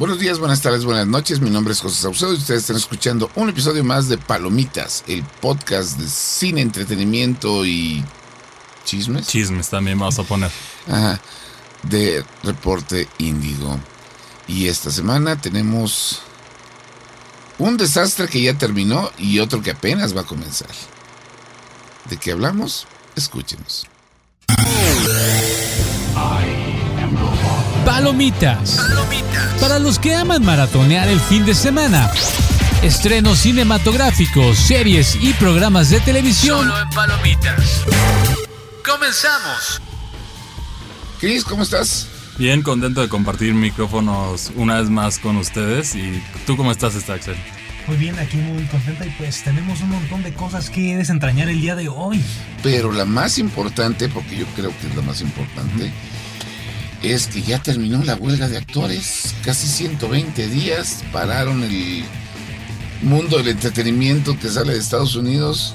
Buenos días, buenas tardes, buenas noches. Mi nombre es José Saucedo y ustedes están escuchando un episodio más de Palomitas, el podcast de cine, entretenimiento y chismes. Chismes también vamos a poner. Ajá, de Reporte Índigo. Y esta semana tenemos un desastre que ya terminó y otro que apenas va a comenzar. ¿De qué hablamos? Escúchenos. Palomitas. Para los que aman maratonear el fin de semana. Estrenos cinematográficos, series y programas de televisión. Solo en Palomitas. Comenzamos. Chris, ¿cómo estás? Bien contento de compartir micrófonos una vez más con ustedes. ¿Y tú cómo estás, esta Axel? Muy bien, aquí muy contenta y pues tenemos un montón de cosas que desentrañar el día de hoy. Pero la más importante, porque yo creo que es la más importante, es que ya terminó la huelga de actores. Casi 120 días pararon el mundo del entretenimiento que sale de Estados Unidos.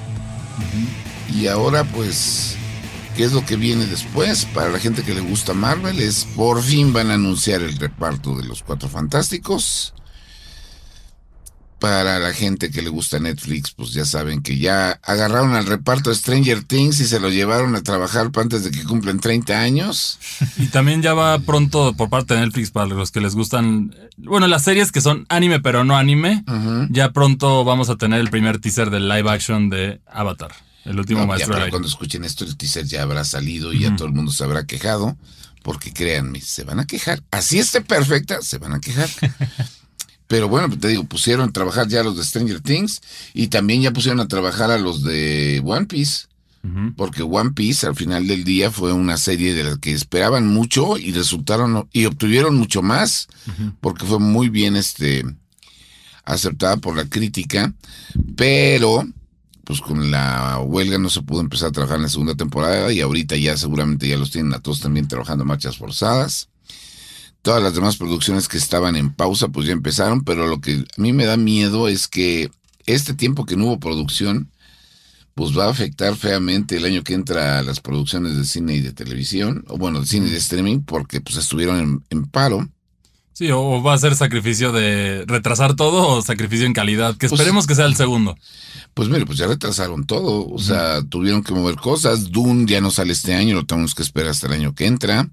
Y ahora pues, ¿qué es lo que viene después? Para la gente que le gusta Marvel es por fin van a anunciar el reparto de los Cuatro Fantásticos. Para la gente que le gusta Netflix, pues ya saben que ya agarraron al reparto de Stranger Things y se lo llevaron a trabajar antes de que cumplen 30 años. Y también ya va pronto por parte de Netflix para los que les gustan, bueno, las series que son anime pero no anime. Ya pronto vamos a tener el primer teaser del live action de Avatar, el último No, ya maestro aire. cuando escuchen esto, el teaser ya habrá salido y ya todo el mundo se habrá quejado. Porque créanme, se van a quejar. Así esté perfecta, se van a quejar. Pero bueno, te digo, pusieron a trabajar ya los de Stranger Things y también ya pusieron a trabajar a los de One Piece. Porque One Piece al final del día fue una serie de la que esperaban mucho y resultaron y obtuvieron mucho más porque fue muy bien este aceptada por la crítica, pero pues con la huelga no se pudo empezar a trabajar en la segunda temporada y ahorita ya seguramente ya los tienen a todos también trabajando marchas forzadas. Todas las demás producciones que estaban en pausa pues ya empezaron, pero lo que a mí me da miedo es que este tiempo que no hubo producción pues va a afectar feamente el año que entra a las producciones de cine y de televisión, o bueno, de cine y de streaming, porque pues estuvieron en, en paro. Sí, o o va a ser sacrificio de retrasar todo o sacrificio en calidad, que Pues- esperemos que sea el segundo. Pues mire, pues ya retrasaron todo, o sea, tuvieron que mover cosas. Dune ya no sale este año, lo tenemos que esperar hasta el año que entra.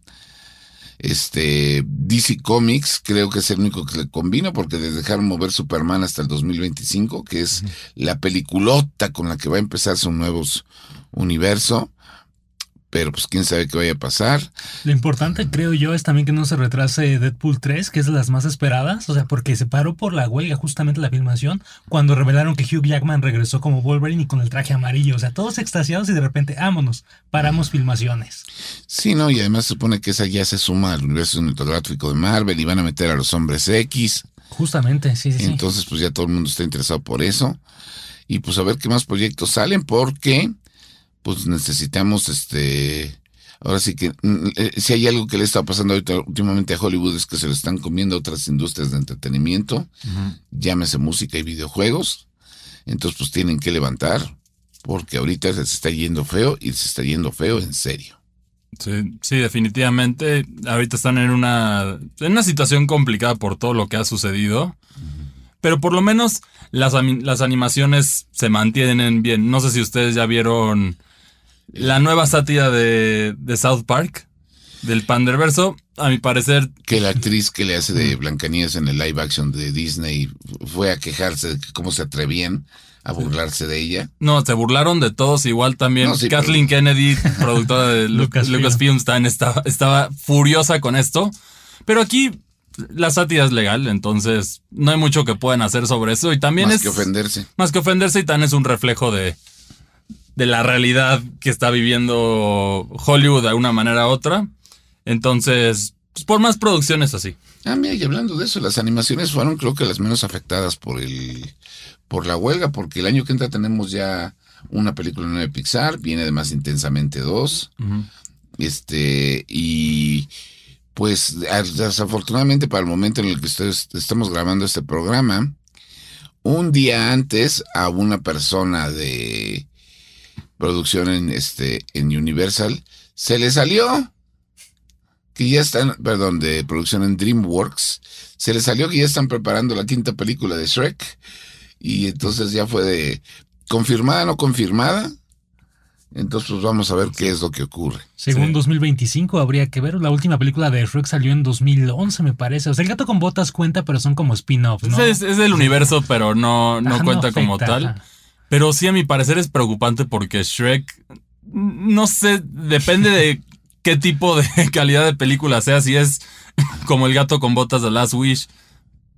Este, DC Comics creo que es el único que le combina porque les dejaron mover Superman hasta el 2025, que es la peliculota con la que va a empezar su nuevo universo. Pero pues quién sabe qué vaya a pasar. Lo importante creo yo es también que no se retrase Deadpool 3, que es de las más esperadas, o sea, porque se paró por la huelga justamente la filmación cuando revelaron que Hugh Jackman regresó como Wolverine y con el traje amarillo, o sea, todos extasiados y de repente, vámonos, paramos filmaciones. Sí, no, y además se supone que esa ya se suma al universo cinematográfico de Marvel y van a meter a los hombres X. Justamente, sí, sí, sí. Entonces, pues ya todo el mundo está interesado por eso. Y pues a ver qué más proyectos salen, porque pues necesitamos este. Ahora sí que mm, eh, si hay algo que le está pasando ahorita últimamente a Hollywood es que se lo están comiendo otras industrias de entretenimiento, llámese música y videojuegos. Entonces, pues tienen que levantar, porque ahorita se está yendo feo y se está yendo feo en serio. Sí, sí, definitivamente. Ahorita están en una, en una situación complicada por todo lo que ha sucedido. Pero por lo menos las, las animaciones se mantienen bien. No sé si ustedes ya vieron la nueva sátira de, de South Park, del Panderverso. A mi parecer, Que la actriz que le hace de Blancanieves en el live action de Disney fue a quejarse de que cómo se atrevían a burlarse de ella. no, se burlaron de todos. Igual también No, sí, Kathleen Kennedy, productora de Lu- Lucasfilm. Lucasfilm, estaba, estaba furiosa con esto. Pero aquí la sátira es legal, entonces no hay mucho que puedan hacer sobre eso. Y también Más es que ofenderse. más que ofenderse y también es un reflejo de, de la realidad que está viviendo Hollywood de una manera u otra. Entonces, pues por más producciones así. Ah, mira, y hablando de eso, las animaciones fueron creo que las menos afectadas por el por la huelga, porque el año que entra tenemos ya una película nueva de Pixar, viene de Más Intensamente 2, este, y pues desafortunadamente para el momento en el que ustedes estamos grabando este programa, un día antes a una persona de producción en este en Universal se le salió que ya están, perdón, de producción en DreamWorks, se les salió que ya están preparando la quinta película de Shrek. Y entonces ya fue de confirmada, no confirmada. Entonces, pues vamos a ver qué es lo que ocurre. Según Sí. 2025 habría que ver. La última película de Shrek salió en 2011, me parece. O sea, el gato con botas cuenta, pero son como spin-offs, ¿no? Es, es del universo, pero no, no Ajá, cuenta como afecta, tal. Pero sí, a mi parecer es preocupante porque Shrek, no sé, depende de qué tipo de calidad de película sea. Si es como el gato con botas de Last Wish,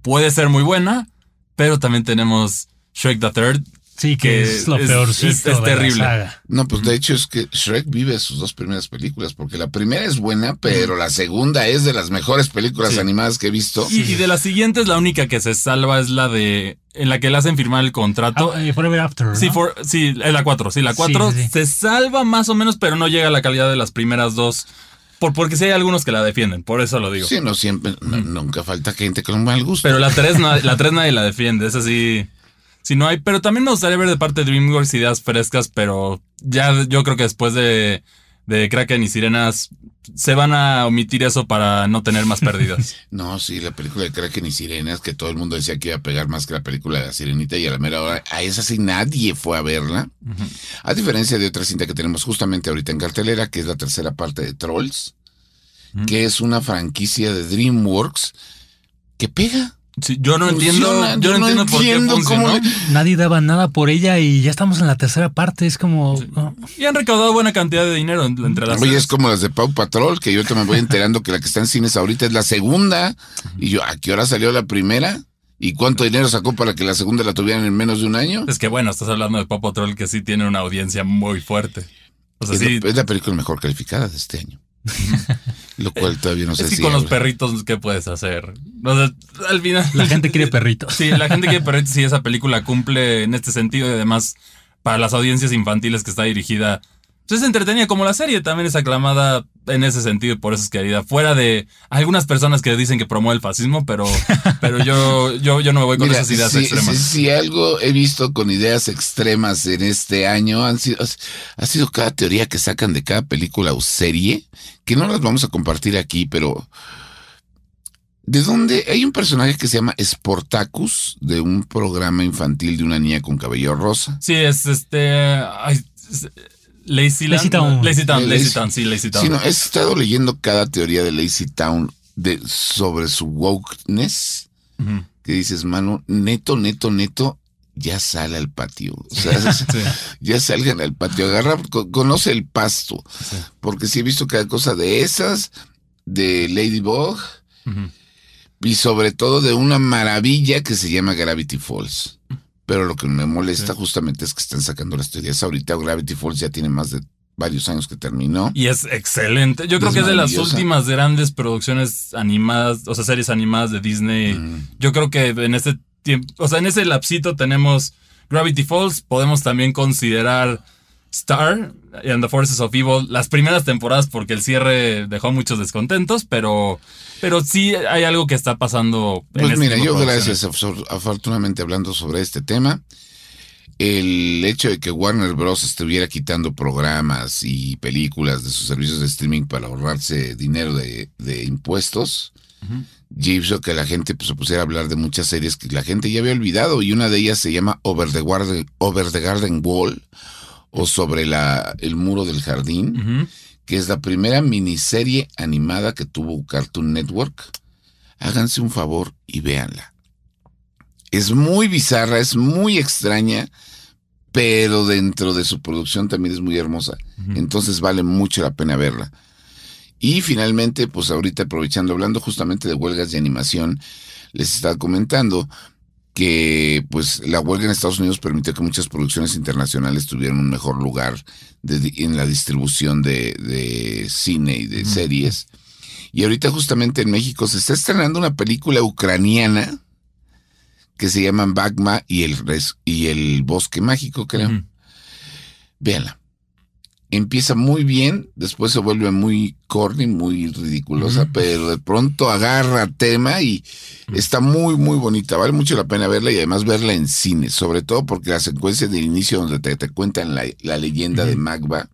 puede ser muy buena, pero también tenemos Shrek the Third. Sí, que, que es lo es- peorcito es- es de la terrible. saga. No, pues de hecho es que Shrek vive sus dos primeras películas, porque la primera es buena, pero la segunda es de las mejores películas Sí. animadas que he visto. Y, y de las siguientes, la única que se salva es la de. en la que le hacen firmar el contrato. Ah, eh, Forever After, ¿no? Sí, for- sí, es la 4, sí, la 4 Sí, sí, sí. se salva más o menos, pero no llega a la calidad de las primeras dos. Por, porque sí hay algunos que la defienden, por eso lo digo. Sí, no siempre, no- nunca falta gente con mal gusto. Pero la 3 la tres nadie la defiende, esa sí. Si no hay, pero también me gustaría ver de parte de DreamWorks ideas frescas, pero ya yo creo que después de, de Kraken y Sirenas se van a omitir eso para no tener más pérdidas. No, sí, la película de Kraken y Sirenas, que todo el mundo decía que iba a pegar más que la película de la Sirenita, y a la mera hora, a esa sí nadie fue a verla. A diferencia de otra cinta que tenemos justamente ahorita en cartelera, que es la tercera parte de Trolls, que es una franquicia de DreamWorks que pega. Sí, yo no entiendo, Funciona, yo no entiendo por qué cómo funcionó. le- Nadie daba nada por ella y ya estamos en la tercera parte. Es como. no. Y han recaudado buena cantidad de dinero en- entre las Oye, es como las de Pau Patrol, que yo ahorita me voy enterando que la que está en cines ahorita es la segunda. Y yo, ¿a qué hora salió la primera? ¿Y cuánto dinero sacó para que la segunda la tuvieran en menos de un año? Es que bueno, estás hablando de Pop Patrol que sí tiene una audiencia muy fuerte. O sea, Es, sí, la, es la película mejor calificada de este año. Lo cual todavía no sé es que si con los perritos, ¿qué puedes hacer? O sea, al final. La gente quiere perritos. Sí, la gente quiere perritos y esa película cumple en este sentido y además para las audiencias infantiles que está dirigida. Pues es entretenida como la serie, también es aclamada en ese sentido por eso es querida. Fuera de algunas personas que dicen que promueve el fascismo, pero, pero yo, yo, yo no me voy con Mira, esas ideas si, extremas. si- si algo he visto con ideas extremas en este año han sido, ha sido cada teoría que sacan de cada película o serie, que no las vamos a compartir aquí, pero ¿de dónde? Hay un personaje que se llama Sportacus, de un programa infantil de una niña con cabello rosa. Sí, es este. ay, es- Lazy Lazy Town. Lazy Town, Lazy Lazy- Town, sí, Lazy Town. Sí, no, he estado leyendo cada teoría de Lazy Town de, sobre su wokeness, Ujú. que dices, mano, neto, neto, neto, ya sale al patio. O sea, Sí. ya salgan al patio, agarra, co- conoce el pasto. Sí. Porque sí he visto cada cosa de esas, de Ladybug, Ujú. y sobre todo de una maravilla que se llama Gravity Falls. Pero lo que me molesta justamente es que están sacando las teorías ahorita. Gravity Falls ya tiene más de varios años que terminó. Y es excelente. Yo creo Es que es de las últimas grandes producciones animadas, o sea, series animadas de Disney. Mm. Yo creo que en este tiempo, o sea, en ese lapsito tenemos Gravity Falls, podemos también considerar Star and the Forces of Evil, las primeras temporadas porque el cierre dejó muchos descontentos, pero, pero sí hay algo que está pasando. en Pues este mira, yo gracias, afor- afortunadamente hablando sobre este tema, el hecho de que Warner Bros. estuviera quitando programas y películas de sus servicios de streaming para ahorrarse dinero de, de impuestos, ya hizo que la gente pues, se pusiera a hablar de muchas series que la gente ya había olvidado y una de ellas se llama Over the Garden, Over the Garden Wall o sobre la, el muro del jardín, que es la primera miniserie animada que tuvo Cartoon Network. Háganse un favor y véanla. Es muy bizarra, es muy extraña, pero dentro de su producción también es muy hermosa. Entonces vale mucho la pena verla. Y finalmente, pues ahorita aprovechando, hablando justamente de huelgas de animación, les estaba comentando que pues la huelga en Estados Unidos permitió que muchas producciones internacionales tuvieran un mejor lugar de en la distribución de, de cine y de series. Y ahorita justamente en México se está estrenando una película ucraniana que se llama Bagma y el, res- y el bosque mágico, creo. Ujú. Véanla. Empieza muy bien, después se vuelve muy corny, muy ridiculosa, pero de pronto agarra tema y está muy, muy bonita. Vale mucho la pena verla y además verla en cine, sobre todo porque la secuencia del inicio donde te, te cuentan la, la leyenda de Magba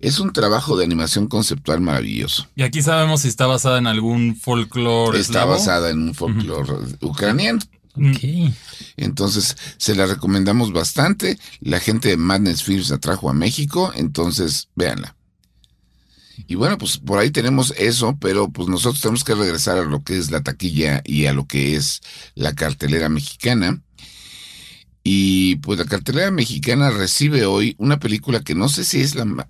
Es un trabajo de animación conceptual maravilloso. Y aquí sabemos si está basada en algún folclore. Está eslavo. basada en un folclore ucraniano. Ok. Entonces, se la recomendamos bastante. La gente de Madness Films la trajo a México, entonces véanla. Y bueno, pues por ahí tenemos eso, pero pues nosotros tenemos que regresar a lo que es la taquilla y a lo que es la cartelera mexicana. Y pues la cartelera mexicana recibe hoy una película que no sé si es la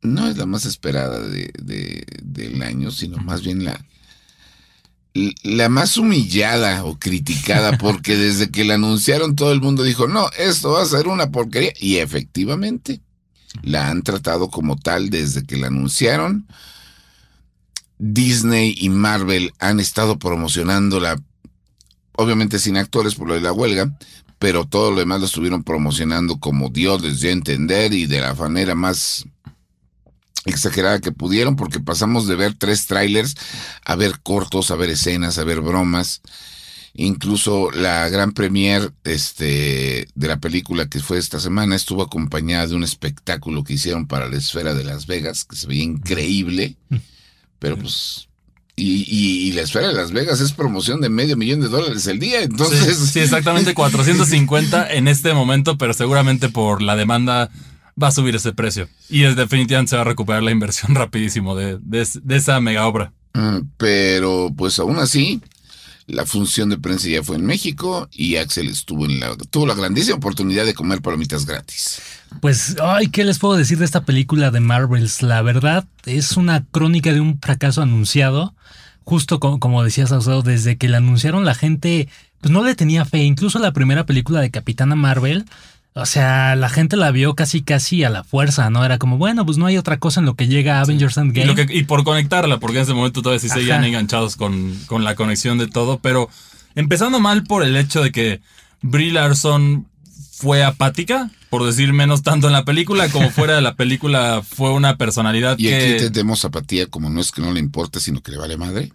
no es la más esperada de, de- del año, sino más bien la, la más humillada o criticada, porque desde que la anunciaron todo el mundo dijo, no, esto va a ser una porquería. Y efectivamente, la han tratado como tal desde que la anunciaron. Disney y Marvel han estado promocionándola, obviamente sin actores por lo de la huelga, pero todo lo demás lo estuvieron promocionando como Dios les dio a entender y de la manera más exagerada que pudieron, porque pasamos de ver tres trailers a ver cortos, a ver escenas, a ver bromas. Incluso la gran premier este, de la película que fue esta semana estuvo acompañada de un espectáculo que hicieron para la esfera de Las Vegas, que se veía increíble, pero pues... Y, y- y la esfera de Las Vegas es promoción de medio millón de dólares el día, Sí, entonces... sí, exactamente 450 en este momento, pero seguramente por la demanda va a subir ese precio. Y es, definitivamente se va a recuperar la inversión rapidísimo de, de es- de esa mega obra. Mm, Pero pues aún así, la función de prensa ya fue en México y Axel estuvo en la, tuvo la grandísima oportunidad de comer palomitas gratis. Pues, ay, ¿qué les puedo decir de esta película de Marvels? La verdad es una crónica de un fracaso anunciado. Justo co- como decías, Saucedo, desde que la anunciaron la gente pues no le tenía fe. Incluso la primera película de Capitana Marvel, o sea, la gente la vio casi casi a la fuerza, ¿no? Era como, bueno, pues no hay otra cosa en lo que llega a Avengers Y, Endgame. lo que- y por conectarla, porque en ese momento todavía sí seguían enganchados con, con la conexión de todo, pero empezando mal por el hecho de que Brie Larson fue apática, por decir menos tanto en la película como fuera de la película fue una personalidad Y que... aquí entendemos apatía como no es que no le importe, sino que le vale madre.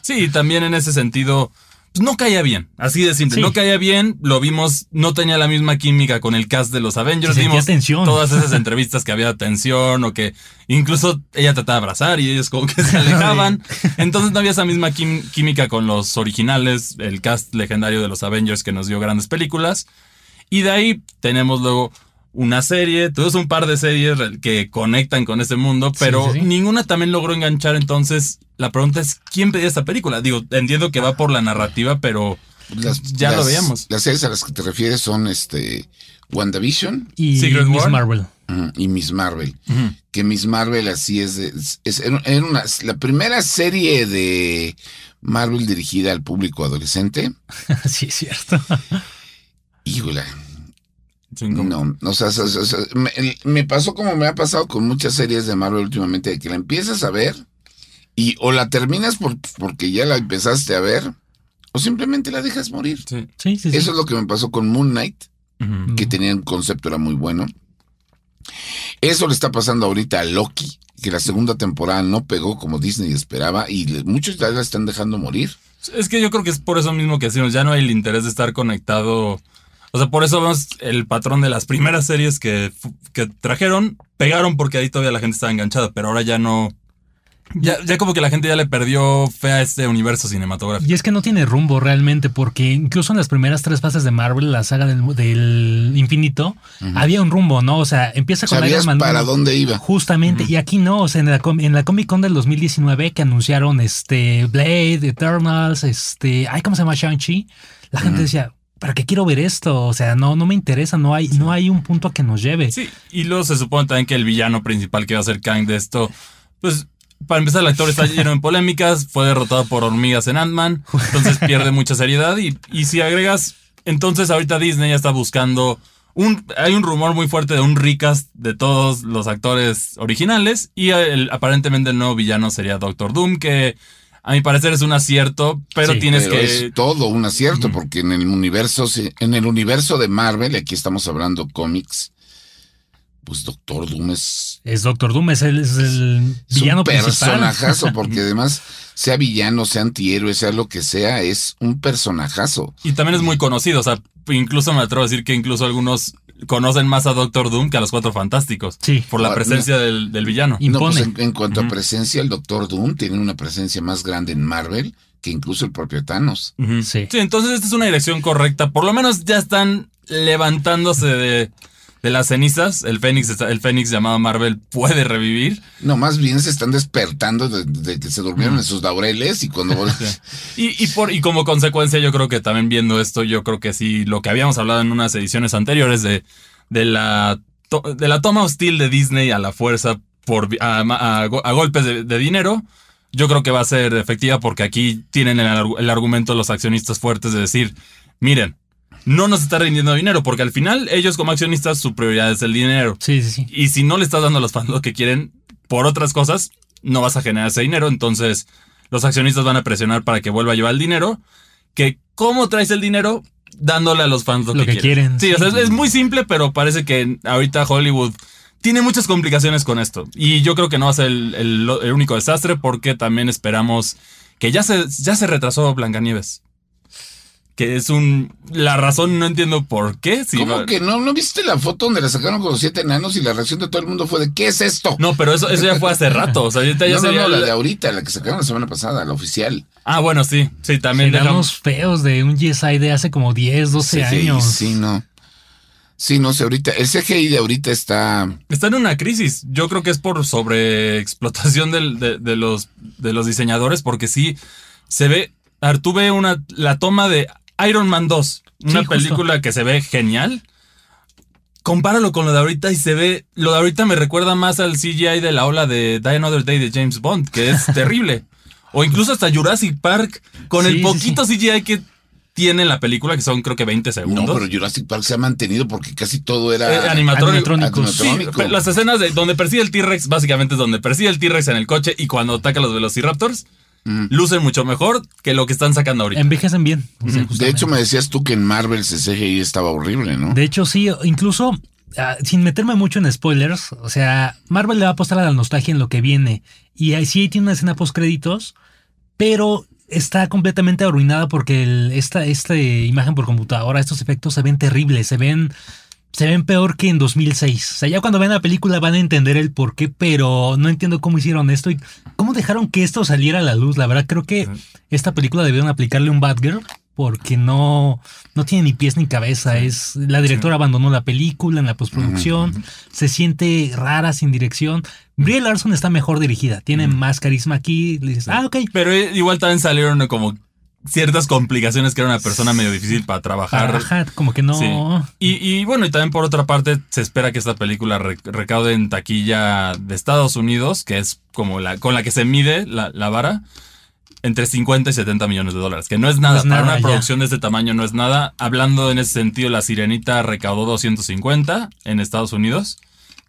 Sí, también en ese sentido, no caía bien, así de simple. Sí. No caía bien, lo vimos, no tenía la misma química con el cast de los Avengers. Se Vimos tensión. todas esas entrevistas que había tensión o que incluso ella trataba de abrazar y ellos como que se alejaban. Entonces no había esa misma química con los originales, el cast legendario de los Avengers que nos dio grandes películas. Y de ahí tenemos luego una serie, tuvimos un par de series que conectan con ese mundo, pero sí, sí. ninguna también logró enganchar. Entonces, la pregunta es: ¿quién pedía esta película? Digo, entiendo que va por la narrativa, pero Las- ya lo las- veíamos. Las series a las que te refieres son este WandaVision y Secret Miss War. Marvel. y Miss Marvel. Que Miss Marvel así es, de- es, es- era una, la primera serie de Marvel dirigida al público adolescente. sí, es cierto. Híjole, No, o sea, o sea, o sea, me, me pasó como me ha pasado con muchas series de Marvel últimamente, de que la empiezas a ver y o la terminas por, porque ya la empezaste a ver o simplemente la dejas morir. sí. Sí, sí, sí. Eso es lo que me pasó con Moon Knight, que tenía un concepto, era muy bueno. Eso le está pasando ahorita a Loki, que la segunda temporada no pegó como Disney esperaba y muchos ya la están dejando morir. Es que yo creo que es por eso mismo que decimos, ya no hay el interés de estar conectado. O sea, por eso vemos el patrón de las primeras series que, que trajeron, pegaron porque ahí todavía la gente estaba enganchada, pero ahora ya no. Ya, ya como que la gente ya le perdió fe a este universo cinematográfico. Y es que no tiene rumbo realmente, porque incluso en las primeras tres fases de Marvel, la saga del, del infinito, había un rumbo, ¿no? O sea, empieza con ¿Sabías Iron Man. para 1, dónde iba? Justamente, y aquí no, o sea, en la, en la Comic Con del 2019 que anunciaron este Blade, Eternals, este, ay, ¿cómo se llama? Shang-Chi. La gente decía, ¿para qué quiero ver esto? O sea, no, no me interesa, no hay, no hay un punto a que nos lleve. Sí, y luego se supone también que el villano principal que va a ser Kang de esto, pues para empezar el actor está lleno de polémicas, fue derrotado por hormigas en Ant-Man, entonces pierde mucha seriedad y, y si agregas, entonces ahorita Disney ya está buscando un, hay un rumor muy fuerte de un recast de todos los actores originales y aparentemente el nuevo villano sería Doctor Doom, que a mi parecer es un acierto, pero Sí, tienes Pero que... es todo un acierto, porque en el universo, en el universo de Marvel, aquí estamos hablando cómics, pues Doctor Doom es, Es Doctor Doom, es el, es el es villano un principal. personajazo, porque además, sea villano, sea antihéroe, sea lo que sea, es un personajazo. Y también es muy conocido, o sea, incluso me atrevo a decir que incluso algunos conocen más a Doctor Doom que a los Cuatro Fantásticos. Sí. Por la Ahora, presencia del, del villano. Y- No, pues Impone. en, en cuanto a presencia, el Doctor Doom tiene una presencia más grande en Marvel que incluso el propio Thanos. Sí. Sí, entonces esta es una dirección correcta. Por lo menos ya están levantándose de, de las cenizas. El Fénix, el Fénix llamado Marvel puede revivir. No, más bien se están despertando de, de que se durmieron en sus laureles y cuando... Y, y, por, y como consecuencia, yo creo que también viendo esto, yo creo que sí, lo que habíamos hablado en unas ediciones anteriores de, de, la, to- de la toma hostil de Disney a la fuerza por, a, a go- a golpes de, de dinero, yo creo que va a ser efectiva porque aquí tienen el argumento los accionistas fuertes de decir, miren, no nos está rindiendo dinero porque al final ellos como accionistas su prioridad es el dinero. Sí, sí, sí. Y si no le estás dando a los fans lo que quieren por otras cosas, no vas a generar ese dinero. Entonces, los accionistas van a presionar para que vuelva a llevar el dinero. Que, ¿cómo traes el dinero? Dándole a los fans lo, Lo que, que quieren. quieren, Sí, o sea, es, es muy simple, pero parece que ahorita Hollywood tiene muchas complicaciones con esto. Y yo creo que no va a ser el, el- el único desastre porque también esperamos que ya se, ya se retrasó Blancanieves. Que es un... La razón no entiendo por qué. si ¿Cómo va- que no? ¿No viste la foto donde la sacaron con los siete enanos y la reacción de todo el mundo fue de ¿qué es esto? No, pero eso, eso ya fue hace rato. O sea, ahorita ya no, no, sería no, la la- de ahorita, la que sacaron la semana pasada, la oficial. Ah, bueno, sí, sí, también Eran dejamos. unos feos de un GSI de hace como 10, 12 CGI, años. Sí, no. Sí, no sé, ahorita, el CGI de ahorita está... Está en una crisis. Yo creo que es por sobreexplotación del- de, de los, de los diseñadores, porque sí se ve. Artu ve una, la toma de Iron Man 2, una Sí, justo. película que se ve genial. Compáralo con lo de ahorita y se ve. Lo de ahorita me recuerda más al CGI de la ola de Die Another Day de James Bond, que es terrible. O incluso hasta Jurassic Park, con Sí, el sí, poquito CGI que tiene la película, que son creo que 20 No, segundos. pero Jurassic Park se ha mantenido porque casi todo era... Eh, animatrónico. Sí, Animatrónico. pe- las escenas de donde persigue el T-Rex, básicamente es donde persigue el T-Rex en el coche y cuando ataca a los Velociraptors. Lucen mucho mejor que lo que están sacando ahorita. Envejecen bien. o sea, De hecho, me decías tú que en Marvel ese CGI estaba horrible, ¿no? De hecho, sí, incluso ah, sin meterme mucho en spoilers, o sea, Marvel le va a apostar a la nostalgia en lo que viene. Y ahí sí tiene una escena post créditos, pero está completamente arruinada porque el- esta, esta imagen por computadora, estos efectos se ven terribles, se ven. Se ven peor que en 2006. O sea, ya cuando vean la película van a entender el por qué, pero no entiendo cómo hicieron esto y cómo dejaron que esto saliera a la luz. La verdad, creo que esta película debieron aplicarle un Batgirl porque no, no tiene ni pies ni cabeza. Es la directora abandonó la película en la postproducción, se siente rara sin dirección. Brie Larson está mejor dirigida, tiene más carisma aquí. Le dices, ah, ok. Pero eh, igual también salieron como ciertas complicaciones que era una persona medio difícil para trabajar. Ajá, como que no. Sí. Y, y bueno, y también por otra parte, se espera que esta película re- recaude en taquilla de Estados Unidos, que es como la con la que se mide la, la vara, entre 50 y 70 millones de dólares, que no es nada. No es Para una ya. producción de este tamaño no es nada. Hablando en ese sentido, La Sirenita recaudó 250 en Estados Unidos,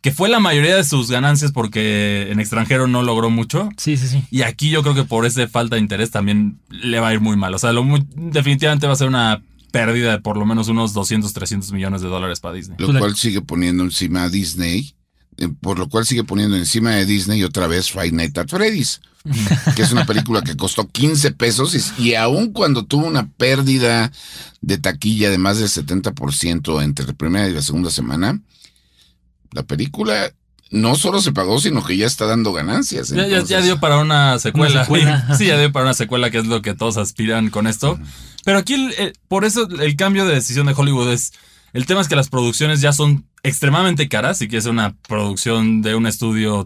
que fue la mayoría de sus ganancias porque en extranjero no logró mucho. Sí, sí, sí. Y aquí yo creo que por esa falta de interés también le va a ir muy mal. O sea, lo muy- definitivamente va a ser una pérdida de por lo menos unos 200, 300 millones de dólares para Disney. Lo cual sigue poniendo encima a Disney, eh, por lo cual sigue poniendo encima de Disney otra vez Five Nights at Freddy's, que es una película que costó 15 pesos y, y aun cuando tuvo una pérdida de taquilla de más del 70% entre la primera y la segunda semana, la película no solo se pagó, sino que ya está dando ganancias. Ya, ya- ya entonces- dio para una secuela. Una secuela. sí, ya dio para una secuela, que es lo que todos aspiran con esto. Pero aquí, el- el- por eso el cambio de decisión de Hollywood es. El tema es que las producciones ya son extremadamente caras y que es una producción de un estudio.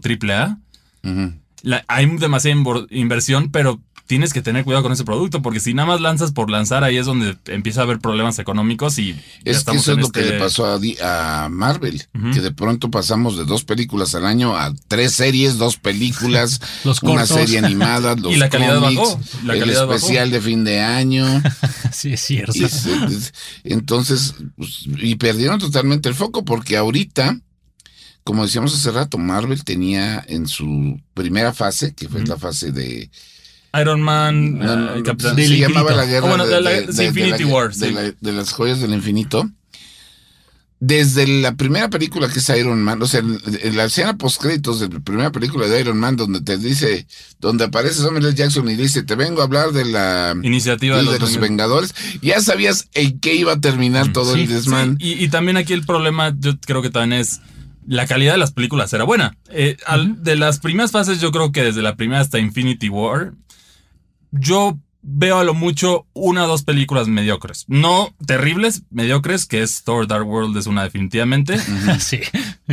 La- hay demasiada inversión, pero tienes que tener cuidado con ese producto, porque si nada más lanzas por lanzar, ahí es donde empieza a haber problemas económicos y ya Es que estamos eso es lo que este- le pasó a, a Marvel, que de pronto pasamos de dos películas al año a tres series, dos películas, Los una serie animada, los Y la calidad cómics, bajó, la el calidad bajó. especial de fin de año. Sí, es cierto. y, entonces, pues, y perdieron totalmente el foco porque ahorita, como decíamos hace rato, Marvel tenía en su primera fase, que fue la fase de... Iron Man, no, no, eh, no, Capitán- se Del llamaba infinito. la guerra Oh, bueno, de, de la- de- sí, de- de Infinity la- War, de sí. la- de las joyas del infinito. desde la primera película que es Iron Man, o sea, en, en la escena post créditos de la primera película de Iron Man, donde te dice, donde aparece Samuel L. Jackson y dice, te vengo a hablar de la Iniciativa de de los, los Vengadores. Ya sabías en qué iba a terminar todo sí, el desmán. Sí, y, y también aquí el problema, yo creo que también es la calidad de las películas era buena. Eh, al- de las primeras fases, yo creo que desde la primera hasta Infinity War, yo veo a lo mucho una o dos películas mediocres. No terribles, mediocres, que es Thor Dark World es una definitivamente, sí.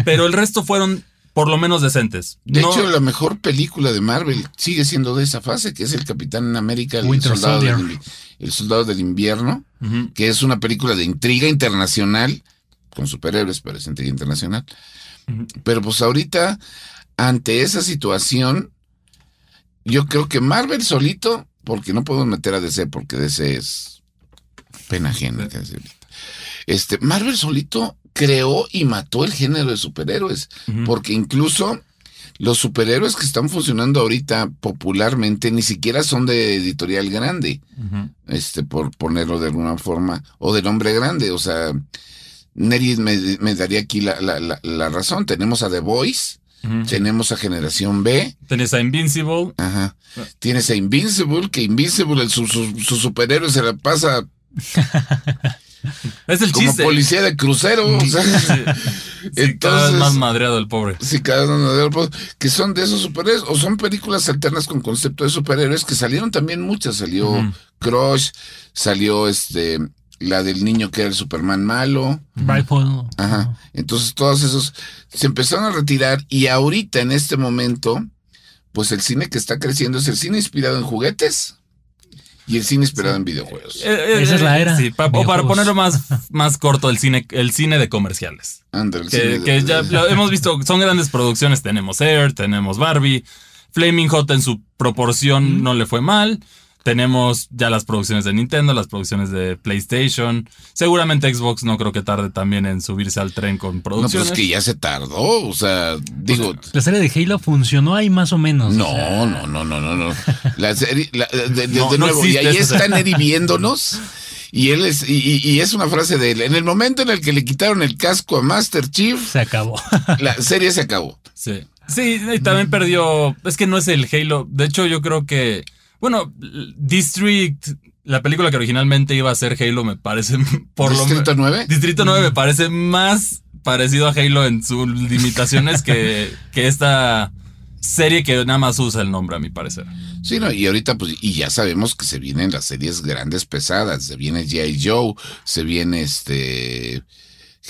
Pero el resto fueron por lo menos decentes. De No- hecho, la mejor película de Marvel sigue siendo de esa fase, que es el Capitán América, el Winter soldado, del, el soldado del invierno, que es una película de intriga internacional, con superhéroes, pero es intriga internacional. Pero pues ahorita, ante esa situación, yo creo que Marvel solito, porque no podemos meter a DC, porque DC es pena ajena. Este, Marvel solito creó y mató el género de superhéroes, porque incluso los superhéroes que están funcionando ahorita popularmente ni siquiera son de editorial grande este, por ponerlo de alguna forma, o de nombre grande. O sea, Neri me, me daría aquí la, la- la- la razón. Tenemos a The Voice, Tenemos a Generación B, Tenés a Invincible. ajá. Tienes a Invincible, que Invincible, el, su, su- su superhéroe se la pasa Es el como chiste. policía de crucero. o sea, Sí, cada vez entonces- más madreado el pobre. Sí, cada uno de los que son de esos superhéroes, o son películas alternas con concepto de superhéroes, que salieron también muchas. Salió Ujú. Crush, salió este la del niño que era el Superman malo. Rifle. Ajá. Entonces todos esos se empezaron a retirar y ahorita en este momento, pues el cine que está creciendo es el cine inspirado en juguetes y el cine inspirado en videojuegos. Eh, eh, Esa es la era. Sí, pa- o para ponerlo más, más corto, el cine, el cine de comerciales. El Que, cine de- ya lo hemos visto, son grandes producciones. Tenemos Air, tenemos Barbie. Flaming Hot en su proporción no le fue mal. Tenemos ya las producciones de Nintendo, las producciones de PlayStation. Seguramente Xbox no creo que tarde también en subirse al tren con No, pues producciones. es que ya se tardó, o sea, digo, La serie de Halo funcionó ahí más o menos. no, o sea, no, no, no, no, no. La serie, la- de, de- No, de no nuevo, y ahí esa está serie. Neri viéndonos. Y él es, y- y es una frase de él. En el momento en el que le quitaron el casco a Master Chief, Se acabó. la serie se acabó. Sí. Sí, y también perdió. Es que no es el Halo. De hecho, yo creo que. Bueno, District, la película que originalmente iba a ser Halo, me parece. Por ¿Distrito lo 9? Distrito 9 me parece más parecido a Halo en sus limitaciones que, que esta serie que nada más usa el nombre, a mi parecer. Sí, no, y ahorita, pues, y ya sabemos que se vienen las series grandes pesadas. Se viene G.I. Joe, se viene este.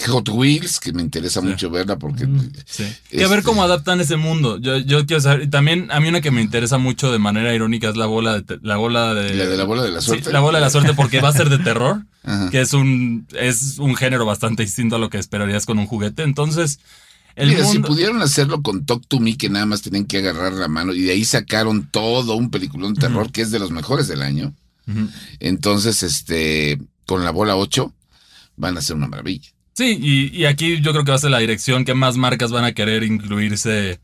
Hot Wheels, que me interesa mucho verla porque. Sí. Que a ver Este- cómo adaptan ese mundo. Yo, yo quiero saber. Y también a mí una que me interesa mucho de manera irónica es la bola de, la bola de. La de la bola de la Sí, suerte. la bola de la suerte porque va a ser de terror. Ajá. que es un, es un género bastante distinto a lo que esperarías con un juguete. Entonces, el Mira, si pudieron hacerlo con Talk to Me, que nada más tenían que agarrar la mano, y de ahí sacaron todo un peliculón de terror que es de los mejores del año. Entonces, este, con la bola 8, van a ser una maravilla. Sí, y, y aquí yo creo que va a ser la dirección que más marcas van a querer incluirse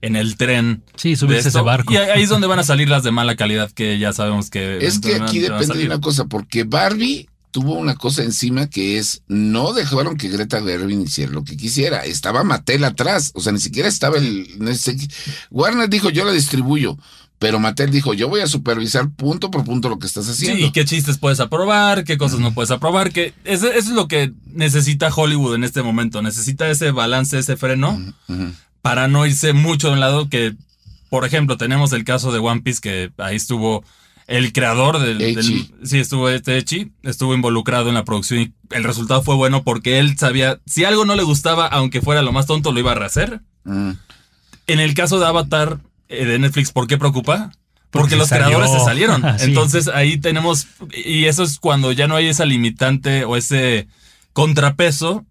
en el tren. Sí, de subirse a esto. ese barco. Y ahí es donde van a salir las de mala calidad que ya sabemos que... Es que aquí depende de una cosa, porque Barbie tuvo una cosa encima que es, no dejaron que Greta Gerwig hiciera lo que quisiera. Estaba Mattel atrás, o sea, ni siquiera estaba el... no sé qué. Warner dijo, yo la distribuyo, pero Mattel dijo, yo voy a supervisar punto por punto lo que estás Sí, haciendo. y qué chistes puedes aprobar, qué cosas no puedes aprobar, que eso, eso es lo que necesita Hollywood en este momento. Necesita ese balance, ese freno. Para no irse mucho de un lado que, por ejemplo, tenemos el caso de One Piece que ahí estuvo el creador del, sí, estuvo este Echi, estuvo involucrado en la producción y el resultado fue bueno porque él sabía, si algo no le gustaba, aunque fuera lo más tonto, lo iba a rehacer. Mm. En el caso de Avatar de Netflix, ¿por qué preocupa? Porque, Porque los salió. creadores se salieron. Sí. Entonces ahí tenemos, y eso es cuando ya no hay esa limitante o ese contrapeso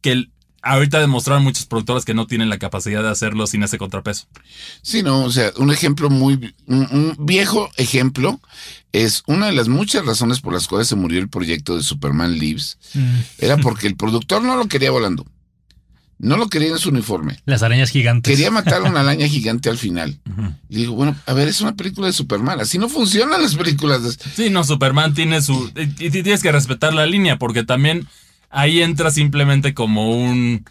que el- ahorita demostraron muchos productores que no tienen la capacidad de hacerlo sin ese contrapeso. Sí, no, o sea, un ejemplo muy, un, un viejo ejemplo es una de las muchas razones por las cuales se murió el proyecto de Superman Lives. Mm. Era porque el productor no lo quería volando. No lo quería en su uniforme. Las arañas gigantes. Quería matar a una araña gigante al final. Y digo, bueno, a ver, es una película de Superman. Así no funcionan las películas de... Sí, no, Superman tiene su... Y, y tienes que respetar la línea porque también ahí entra simplemente como un,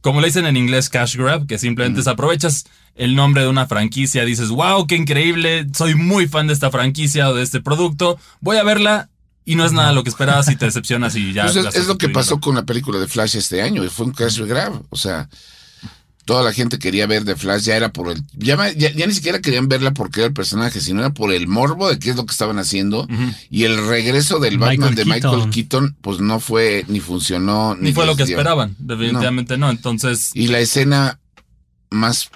como le dicen en inglés, cash grab, que simplemente es aprovechas el nombre de una franquicia, dices, wow, qué increíble, soy muy fan de esta franquicia o de este producto, voy a verla y no es nada lo que esperabas y te decepcionas y ya. Pues es, lo que pasó con la película de Flash este año, y fue un cash grab. O sea, toda la gente quería ver de Flash, ya era por el. Ya, ma- ya- ya ni siquiera querían verla porque era el personaje, sino era por el morbo de qué es lo que estaban haciendo. Y el regreso del Michael Batman de Michael Keaton. Pues no fue, ni funcionó, ni, Ni fue lo que dio. esperaban, definitivamente no. Entonces, Y la escena más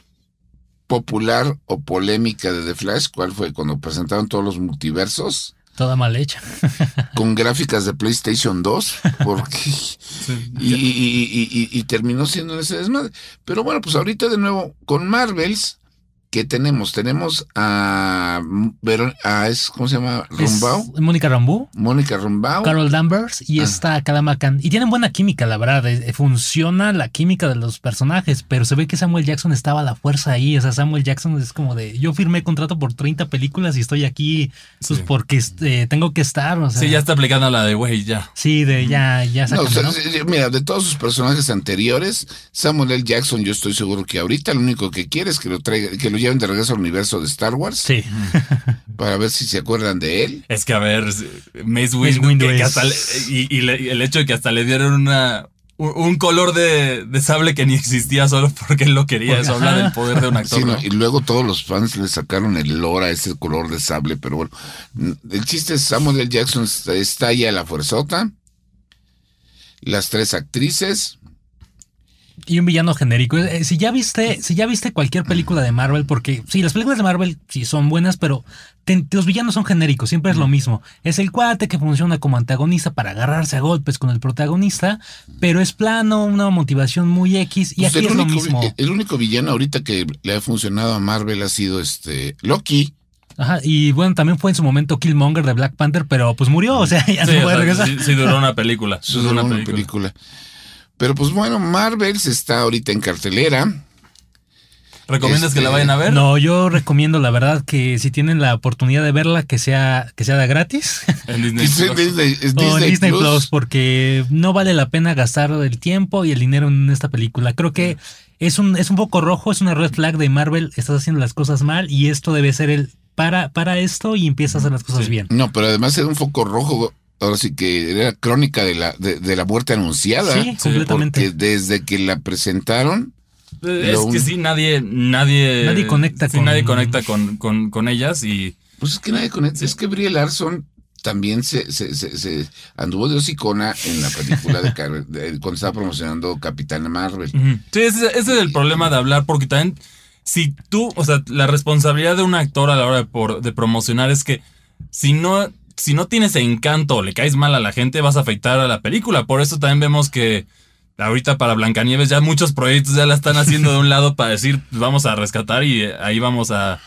popular o polémica de The Flash, ¿cuál fue? Cuando presentaron todos los multiversos Toda mal hecha. con gráficas de PlayStation 2, porque y, y- y- y- y terminó siendo ese desmadre. Pero bueno, pues ahorita de nuevo con Marvels, ¿qué tenemos? Tenemos a, es, ¿cómo se llama? Rumbao, Mónica Rambeau, Mónica Rumbao. Carol Danvers y Ah. está Kadama Khan. Y tienen buena química, la verdad. eh, Funciona la química de los personajes, pero se ve que Samuel Jackson estaba a la fuerza ahí. O sea, Samuel Jackson es como de, yo firmé contrato por 30 películas y estoy aquí pues Sí. porque este, tengo que estar. O sea, sí, ya está aplicando la de, güey, ya. Sí, de ya, ya No, sácame, o sea, ¿no? sí, sí, mira, de todos sus personajes anteriores, Samuel L. Jackson, yo estoy seguro que ahorita lo único que quiere es que lo traiga, que lo lleven de regreso al universo de Star Wars Sí. para ver si se acuerdan de él. Es que a ver, Mace Windu, Windu que- que es- hasta le- y, y le- y el hecho de que hasta le dieron una un, color de, de sable que ni existía solo porque él lo quería. Eso habla del poder de un actor. Sí, no, ¿no? y luego todos los fans le sacaron el lore a ese color de sable, pero bueno, el chiste es Samuel L. Jackson está, está ahí a la fuerzota. Las tres actrices, Y un villano genérico. Eh, Si ya viste, si ya viste cualquier película de Marvel, porque sí, las películas de Marvel sí son buenas, pero te- los villanos son genéricos, siempre es lo mismo. Es el cuate que funciona como antagonista para agarrarse a golpes con el protagonista, pero es plano, una motivación muy X, y pues aquí el, es lo único, mismo. el único villano ahorita que le ha funcionado a Marvel ha sido este Loki. Ajá, y bueno, también fue en su momento Killmonger de Black Panther, pero pues murió, o sea, ya Sí, o puede sea, regresar. sí, sí duró una película. Eso duró una una película. película. Pero pues bueno, Marvel está ahorita en cartelera. ¿Recomiendas que la Este, vayan a ver? No, yo recomiendo la verdad que si tienen la oportunidad de verla, que sea, que sea de gratis. En Disney. Es Plus. Disney, es o en Disney Plus. Plus. porque no vale la pena gastar el tiempo y el dinero en esta película. Creo que es un, es un poco rojo, es una red flag de Marvel, estás haciendo las cosas mal y esto debe ser el para, para esto y empieza a hacer las cosas Sí. bien. No, pero además era un foco rojo. Ahora sí que era crónica de la, de, de la muerte anunciada. Sí, completamente. Porque desde que la presentaron, Es Lo que un- sí, nadie, nadie. Nadie conecta sí, con- nadie conecta con, con, con ellas y. pues es que nadie conecta. Es que Brie Larson también se, se, se, se anduvo de hocicona en la película de, Car- de- cuando estaba promocionando Capitán Marvel. Ujú. Sí, ese, ese es el problema de hablar, porque también, si tú, o sea, la responsabilidad de un actor a la hora de, por- de promocionar es que si no, si no tienes encanto le caes mal a la gente, vas a afectar a la película. Por eso también vemos que ahorita para Blancanieves ya muchos proyectos ya la están haciendo de un lado para decir, vamos a rescatar y eh, ahí vamos a,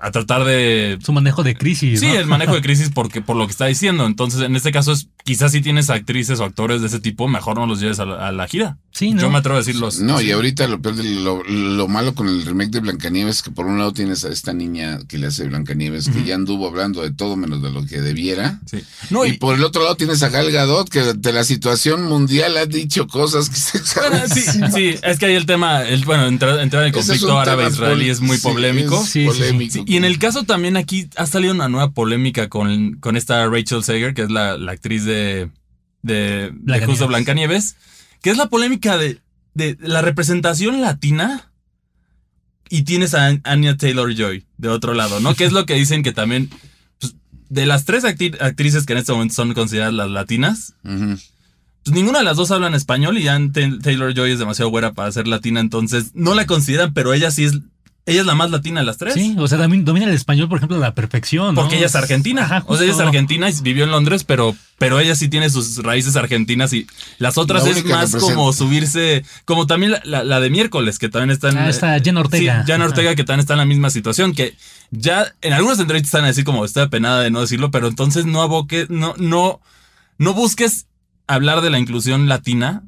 a tratar de Su manejo de crisis. Sí, ¿no? el manejo de crisis porque por lo que está diciendo. Entonces, en este caso es quizás si tienes actrices o actores de ese tipo, mejor no los lleves a la, a la gira. Sí, ¿no? Yo me atrevo a decirlos. No, y ahorita lo, peor de lo, lo malo con el remake de Blancanieves es que por un lado tienes a esta niña que le hace Blancanieves, que ya anduvo hablando de todo menos de lo que debiera. Sí. No, y, y, por el otro lado tienes a Gal Gadot, que de la situación mundial ha dicho cosas que se bueno, sí, sí, es que ahí el tema, el, bueno, entrar, entrar en el es conflicto árabe-israelí es muy sí, polémico. es Sí, sí, sí. polémico. Sí, y en el caso también aquí ha salido una nueva polémica con, con esta Rachel Sager, que es la, la actriz de, de, justo Blancanieves, que es la polémica de, de la representación latina y tienes a Anya Taylor Joy de otro lado, ¿no? Que es lo que dicen que también, pues, de las tres actrices que en este momento son consideradas las latinas, pues ninguna de las dos hablan español y Anne Taylor Joy es demasiado buena para ser latina, entonces no la consideran, pero ella sí es, ella es la más latina de las tres. Sí, o sea, también domina el español, por ejemplo, a la perfección. ¿no? Porque ella es argentina. Ajá, o sea, ella es argentina y vivió en Londres, pero, pero ella sí tiene sus raíces argentinas y las otras La es más como subirse, como también la, la- la de miércoles, que también está en. Ah, está Jen Ortega. Sí, Jen Ortega, que también está en la misma situación, que ya en algunas entrevistas están a decir como está penada de no decirlo, pero entonces no aboque, no, no, no busques hablar de la inclusión latina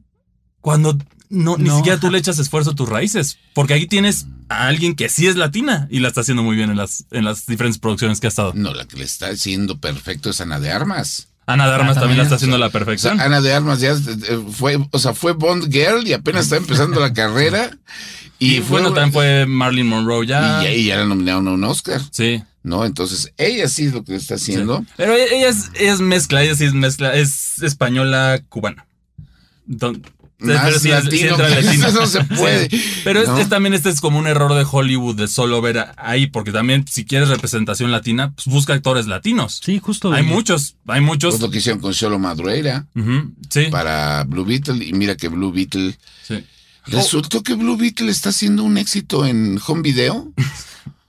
cuando no, ni siquiera tú le echas esfuerzo a tus raíces. Porque aquí tienes a alguien que sí es latina y la está haciendo muy bien en las, en las diferentes producciones que ha estado. No, la que le está haciendo perfecto es Ana de Armas. Ana de Armas Ah, también la está haciendo la O sea, perfección. Ana de Armas ya eh, fue, o sea, fue Bond Girl y apenas está empezando la carrera. Y, y fue bueno, también fue Marilyn Monroe y ya. ya, y ya la nominaron a un Oscar, Sí. ¿no? Entonces, ella sí es lo que está haciendo. Pero ella, es, ella es mezcla, ella sí es mezcla, es española cubana. Entonces, Más pero sí es- sí latino entra que latino. eso no se puede. Sí. Pero es, ¿no? es también este es como un error de Hollywood de solo ver ahí, porque también si quieres representación latina, pues busca actores latinos. Sí, justo. Hay muchos, hay muchos. Pues lo que hicieron con Solo Madureira Ujú, sí, para Blue Beetle. Y mira que Blue Beetle. sí. Resultó que Blue Beetle está haciendo un éxito en home video.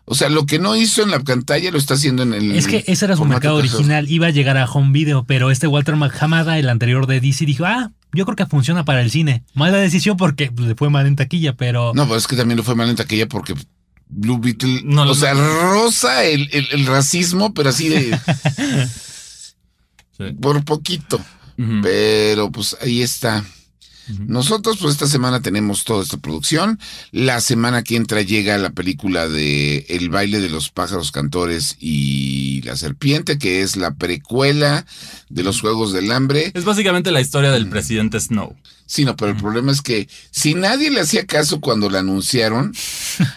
O sea, lo que no hizo en la pantalla lo está haciendo en el. Es que ese era su mercado original, iba a llegar a home video, pero este Walter McHamada, el anterior de DC, dijo, ah, yo creo que funciona para el cine. Mala decisión porque pues, le fue mal en taquilla, pero... No, pero es que también lo fue mal en taquilla porque Blue Beetle. No, o no, sea, rosa el, el- el racismo, pero así de. sí. por poquito. Pero pues ahí está. Nosotros pues esta semana tenemos toda esta producción. La semana que entra llega la película de El baile de los pájaros cantores y la serpiente, que es la precuela de los Juegos del Hambre. Es básicamente la historia del presidente Snow. Sí, no, pero el problema es que si nadie le hacía caso cuando la anunciaron,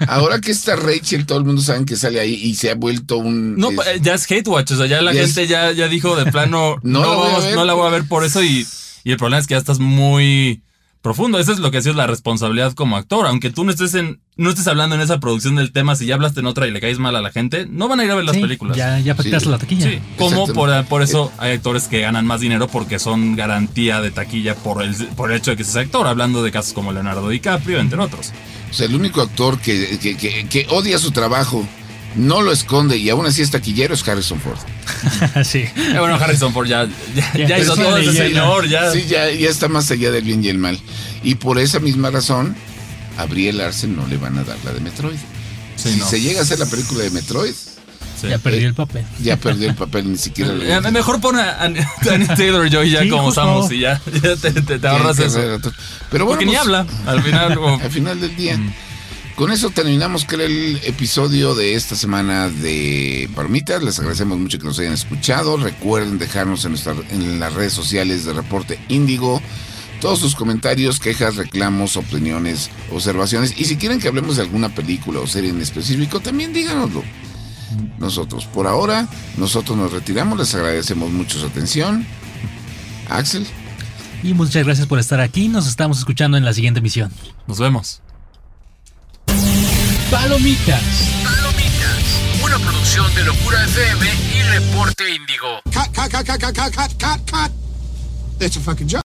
ahora que está Rachel, todo el mundo sabe que sale ahí y se ha vuelto un... No, es- ya es hate watch, o sea, ya la Ya es- gente ya, ya dijo de plano, No no, la vamos- ver. no la voy a ver por eso y, y el problema es que ya estás muy profundo. Eso es lo que sí es la responsabilidad como actor. Aunque tú no estés en, no estés hablando en esa producción del tema, si ya hablaste en otra y le caes mal a la gente, no van a ir a ver las sí, películas. Ya, ya afectaste Sí. la taquilla. Sí, como por, por eso hay actores que ganan más dinero porque son garantía de taquilla por el, por el hecho de que seas actor, hablando de casos como Leonardo DiCaprio, entre otros. O sea, el único actor que, que- que- que odia su trabajo, no lo esconde y aún así es taquillero es Harrison Ford. sí. Eh, bueno, Harrison Ford ya, ya, Ya, ya hizo todo ese señor, ya. Sí, ya, ya está más allá del bien y el mal. Y por esa misma razón, a Brie Larson no le van a dar la de Metroid. Sí, si no. se llega a hacer la película de Metroid, Sí. Ya perdí el papel. ya perdió el papel, ni siquiera lo Eh, Mejor pon a a Anya Taylor Joy ya Sí, como. Samus y ya, ya te, te- te ahorras eso. Pero bueno, Porque ni pues, habla. Al final, como- al final del día. Con eso terminamos el episodio de esta semana de Palomitas. Les agradecemos mucho que nos hayan escuchado. Recuerden dejarnos en, nuestra- en las redes sociales de Reporte Índigo todos sus comentarios, quejas, reclamos, opiniones, observaciones. Y si quieren que hablemos de alguna película o serie en específico, también díganoslo. Nosotros, por ahora, nosotros nos retiramos. Les agradecemos mucho su atención. Axel. Y muchas gracias por estar aquí. Nos estamos escuchando en la siguiente emisión. nos vemos. Palomitas. Palomitas. Una producción de Locura FM y Reporte Índigo. Cut, cut, cut, cut, cut, cut, cut, cut. That's a fucking joke.